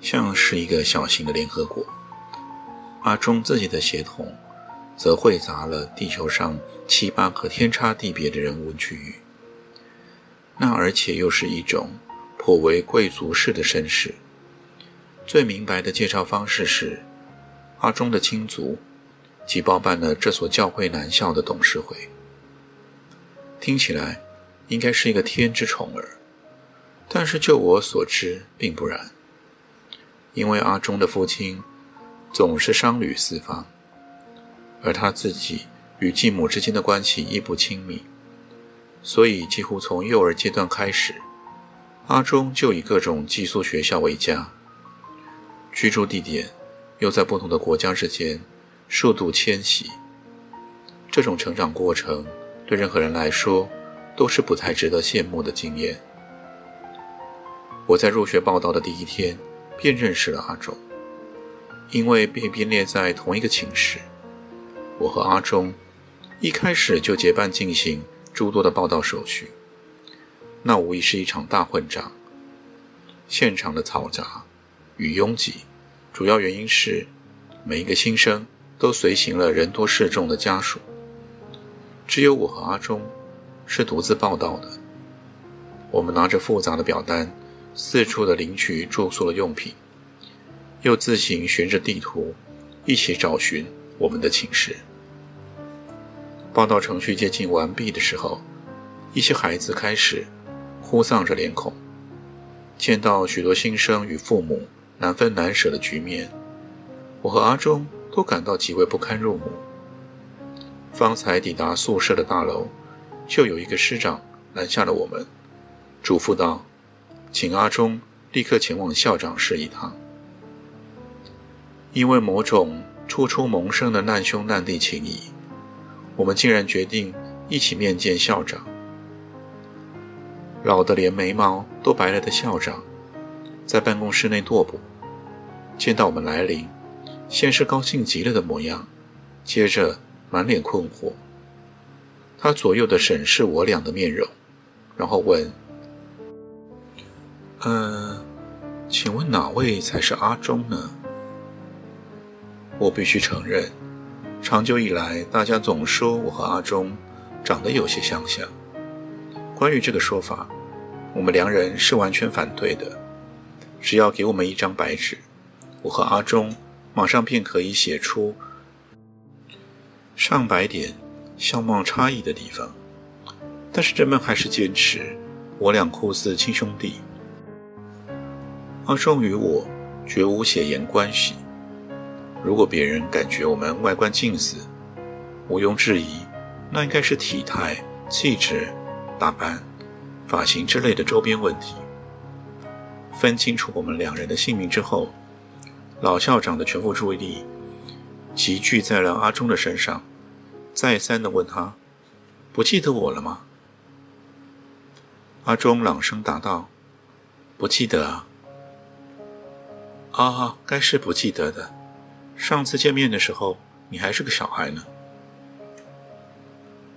像是一个小型的联合国，阿忠自己的血统则汇杂了地球上七八个天差地别的人物区域。那而且又是一种颇为贵族式的身世。最明白的介绍方式是，阿忠的亲族即包办了这所教会男校的董事会。听起来应该是一个天之宠儿。但是就我所知，并不然。因为阿忠的父亲总是商旅四方，而他自己与继母之间的关系亦不亲密，所以几乎从幼儿阶段开始，阿忠就以各种寄宿学校为家，居住地点又在不同的国家之间数度迁徙。这种成长过程对任何人来说都是不太值得羡慕的经验。我在入学报道的第一天便认识了阿忠，因为被编列在同一个寝室。我和阿忠一开始就结伴进行诸多的报道手续，那无疑是一场大混战。现场的嘈杂与拥挤，主要原因是每一个新生都随行了人多势众的家属，只有我和阿忠是独自报道的。我们拿着复杂的表单。四处的领取住宿的用品，又自行循着地图一起找寻我们的寝室。报到程序接近完毕的时候，一些孩子开始哭丧着脸孔。见到许多新生与父母难分难舍的局面，我和阿忠都感到极为不堪入目。方才抵达宿舍的大楼，就有一个师长拦下了我们，嘱咐道。请阿忠立刻前往校长室一趟。因为某种初出萌生的难兄难弟情谊，我们竟然决定一起面见校长。老得连眉毛都白了的校长，在办公室内踱步，见到我们来临，先是高兴极了的模样，接着满脸困惑。他左右的审视我俩的面容，然后问。嗯，请问哪位才是阿忠呢？我必须承认，长久以来，大家总说我和阿忠长得有些相像。关于这个说法，我们两人是完全反对的。只要给我们一张白纸，我和阿忠马上便可以写出上百点相貌差异的地方。但是人们还是坚持我俩酷似亲兄弟。阿忠与我绝无血缘关系。如果别人感觉我们外观近似，毋庸置疑，那应该是体态、气质、打扮、发型之类的周边问题。分清楚我们两人的姓名之后，老校长的全部注意力集聚在了阿忠的身上，再三的问他：“不记得我了吗？”阿忠朗声答道：“不记得啊。”啊，该是不记得的。上次见面的时候，你还是个小孩呢。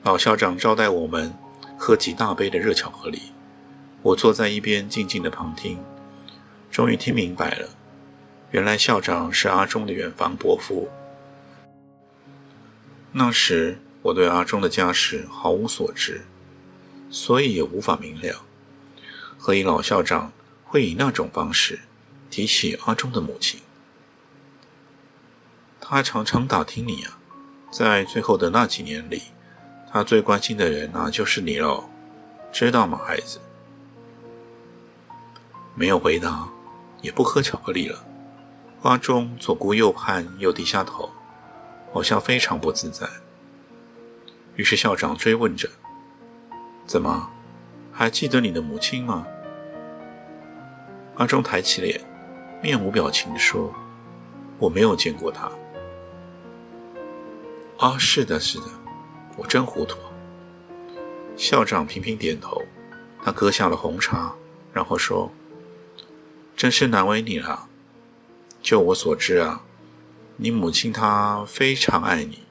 老校长招待我们喝几大杯的热巧克力，我坐在一边静静的旁听，终于听明白了，原来校长是阿忠的远房伯父。那时我对阿忠的家世毫无所知，所以也无法明了，何以老校长会以那种方式。提起阿忠的母亲，他常常打听你啊。在最后的那几年里，他最关心的人啊就是你喽，知道吗，孩子？没有回答，也不喝巧克力了。阿忠左顾右盼，又低下头，好像非常不自在。于是校长追问着：“怎么，还记得你的母亲吗？”阿忠抬起脸。面无表情地说：“我没有见过他。啊，是的，是的，我真糊涂。校长频频点头，他喝下了红茶，然后说：“真是难为你了。就我所知啊，你母亲她非常爱你。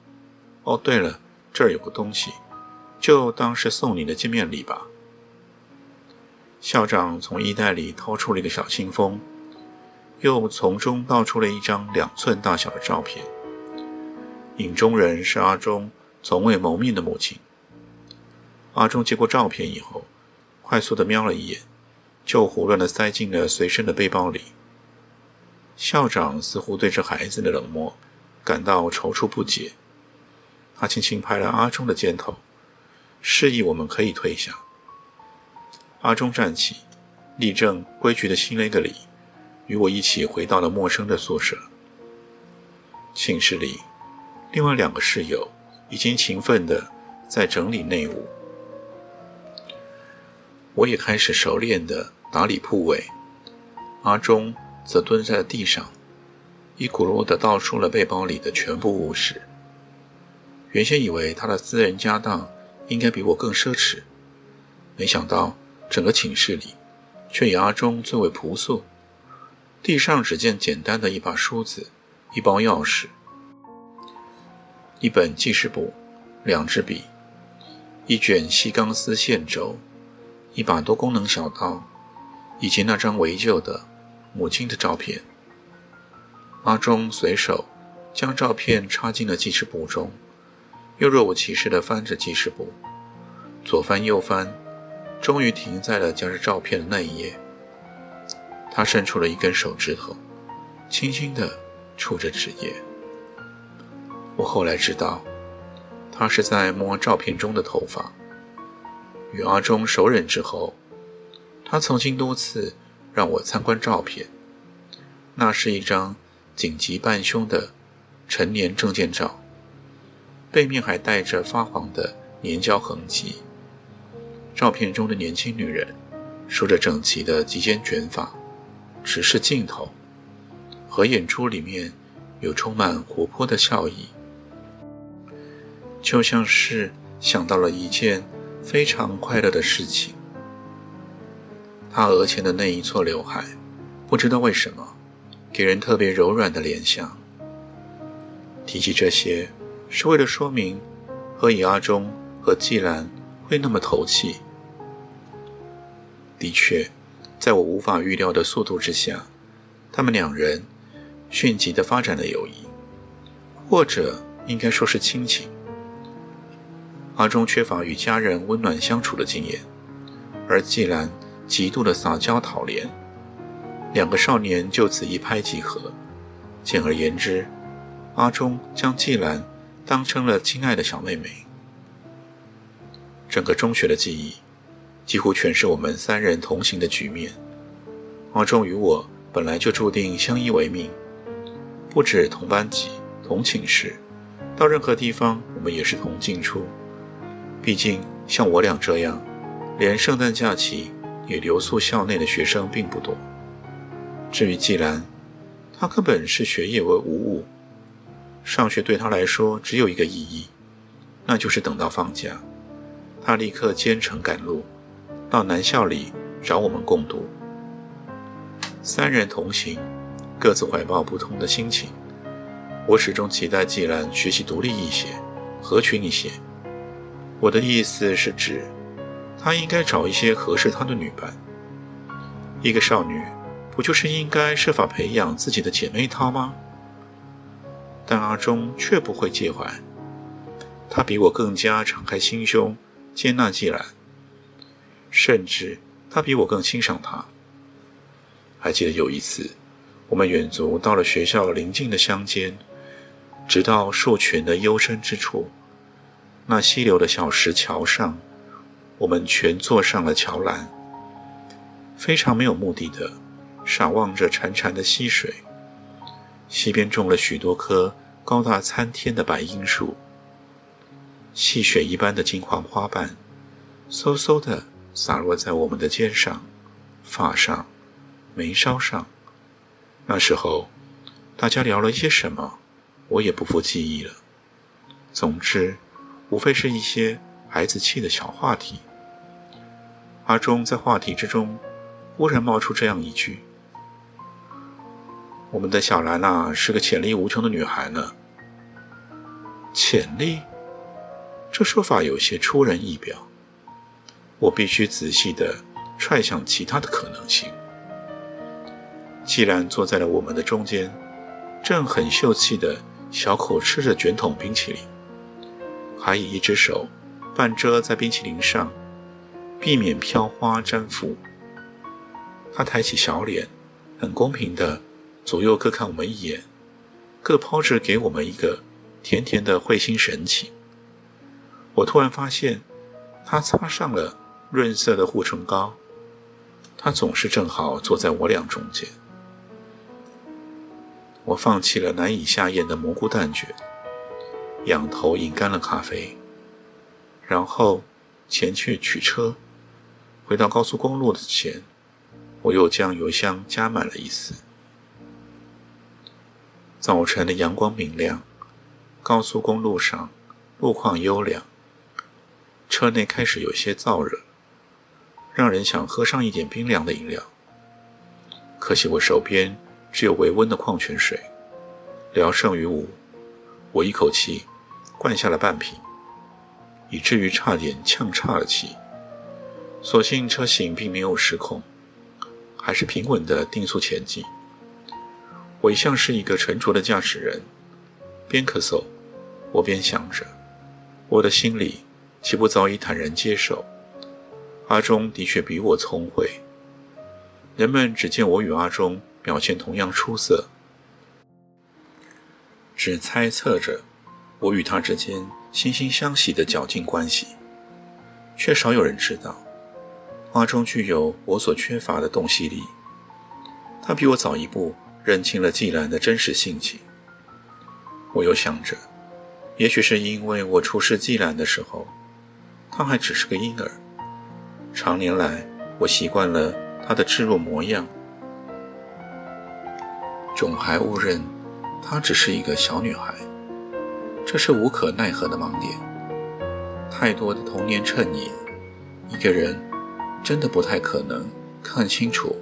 哦，对了，这儿有个东西，就当是送你的见面礼吧。”校长从衣袋里掏出了一个小信封，又从中倒出了一张两寸大小的照片。影中人是阿忠从未谋面的母亲。阿忠接过照片以后，快速地瞄了一眼，就胡乱的塞进了随身的背包里。校长似乎对这孩子的冷漠感到踌躇不解，他轻轻拍了阿忠的肩头，示意我们可以退下。阿忠站起，立正，规矩的行了一个礼，与我一起回到了陌生的宿舍。寝室里。另外两个室友已经勤奋地在整理内务，我也开始熟练地打理铺位。阿忠则蹲在地上，一骨碌地倒出了背包里的全部物事。原先以为他的私人家当应该比我更奢侈，没想到整个寝室里却以阿忠最为朴素。地上只见简单的一把梳子、一包钥匙。一本记事簿，两支笔，一卷细钢丝线轴，一把多功能小刀，以及那张围旧的母亲的照片。阿忠随手将照片插进了记事簿中，又若无其事地翻着记事簿，左翻右翻，终于停在了夹着照片的那一页。他伸出了一根手指头，轻轻地触着纸页。我后来知道，他是在摸照片中的头发。与阿忠熟稔之后，他曾经多次让我参观照片。那是一张紧急半胸的成年证件照，背面还带着发黄的粘胶痕迹。照片中的年轻女人梳着整齐的及肩卷发，只是镜头，和眼珠里面有充满活泼的笑意。就像是想到了一件非常快乐的事情。他额前的那一撮刘海，不知道为什么，给人特别柔软的联想。提起这些，是为了说明何以阿忠和季兰会那么投契。的确，在我无法预料的速度之下，他们两人迅疾地发展了友谊，或者应该说是亲情。阿忠缺乏与家人温暖相处的经验，而季兰极度的撒娇讨怜，两个少年就此一拍即合。简而言之，阿忠将季兰当成了亲爱的小妹妹。整个中学的记忆，几乎全是我们三人同行的局面。阿忠与我本来就注定相依为命，不止同班级、同寝室，到任何地方我们也是同进出。毕竟，像我俩这样，连圣诞假期也留宿校内的学生并不多。至于季兰，他根本是学业为无物，上学对他来说只有一个意义，那就是等到放假，他立刻兼程赶路，到南校里找我们共读。三人同行，各自怀抱不同的心情。我始终期待季兰学习独立一些，合群一些。我的意思是指，他应该找一些合适他的女伴。一个少女，不就是应该设法培养自己的姐妹淘吗？但阿忠却不会介怀，他比我更加敞开心胸，接纳季兰，甚至他比我更欣赏他。还记得有一次，我们远足到了学校邻近的乡间，直到树群的幽深之处。那溪流的小石桥上，我们全坐上了桥栏，非常没有目的的傻望着潺潺的溪水。溪边种了许多棵高大参天的白樱树，细雪一般的金黄花瓣，嗖嗖的洒落在我们的肩上、发上、眉梢上。那时候，大家聊了一些什么，我也不复记忆了。总之，无非是一些孩子气的小话题。阿忠在话题之中忽然冒出这样一句：“我们的小兰啊，是个潜力无穷的女孩呢。”潜力，这说法有些出人意表。我必须仔细地揣想其他的可能性。既然坐在了我们的中间，正很秀气的小口吃着卷筒冰淇淋，还以一只手半遮在冰淇淋上，避免飘花沾附。他抬起小脸，很公平的左右各看我们一眼，各抛掷给我们一个甜甜的会心神情。我突然发现，他擦上了润色的护唇膏，他总是正好坐在我俩中间。我放弃了难以下咽的蘑菇蛋卷，仰头饮干了咖啡，然后前去取车。回到高速公路的前，我又将油箱加满了一次。早晨的阳光明亮，高速公路上路况优良，车内开始有些燥热，让人想喝上一点冰凉的饮料。可惜我手边。只有微温的矿泉水，聊胜于无。我一口气灌下了半瓶，以至于差点呛岔了气。所幸车型并没有失控，还是平稳地定速前进。我一向是一个沉着的驾驶人，边咳嗽，我边想着，我的心里岂不早已坦然接受？阿忠的确比我聪慧。人们只见我与阿忠。表现同样出色，只猜测着我与他之间惺惺相惜的较劲关系，却少有人知道，阿中具有我所缺乏的洞悉力。他比我早一步认清了季兰的真实性情。我又想着，也许是因为我出世季兰的时候，他还只是个婴儿，长年来我习惯了他的稚弱模样。总还误认她只是一个小女孩，这是无可奈何的盲点。太多的童年衬影，一个人真的不太可能看清楚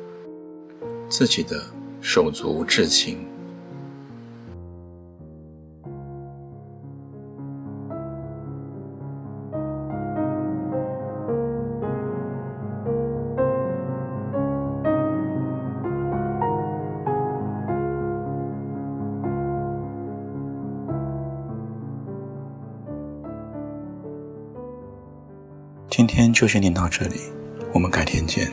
自己的手足至亲。今天就先念到这里，我们改天见。